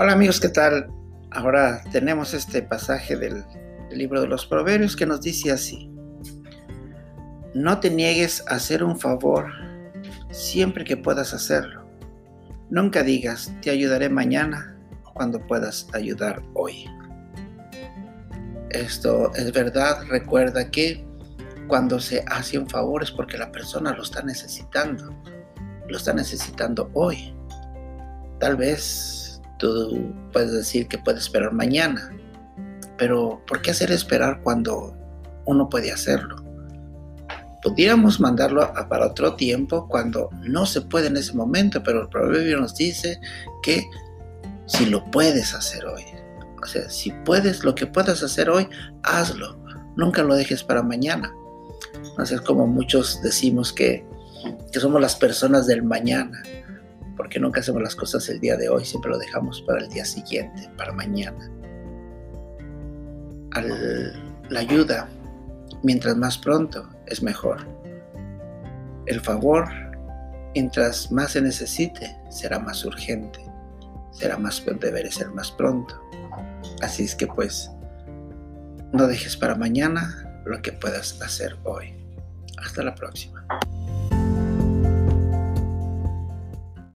Hola amigos, ¿qué tal? Ahora tenemos este pasaje del, libro de los Proverbios que nos dice así. No te niegues a hacer un favor siempre que puedas hacerlo. Nunca digas, te ayudaré mañana cuando puedas ayudar hoy. Esto es verdad, recuerda que cuando se hace un favor es porque la persona lo está necesitando, lo está necesitando hoy. Tal vez tú puedes decir que puede esperar mañana, pero ¿por qué hacer esperar cuando uno puede hacerlo? Pudiéramos mandarlo para otro tiempo cuando no se puede en ese momento, pero el proverbio nos dice que si lo puedes hacer hoy, o sea, si puedes, lo que puedas hacer hoy, hazlo. Nunca lo dejes para mañana. No es como muchos decimos que, que somos las personas del mañana, porque nunca hacemos las cosas el día de hoy, siempre lo dejamos para el día siguiente, para mañana. la ayuda, mientras más pronto, es mejor. El favor, mientras más se necesite, será más urgente, será más, deberá ser más pronto. Así es que pues, no dejes para mañana lo que puedas hacer hoy. Hasta la próxima.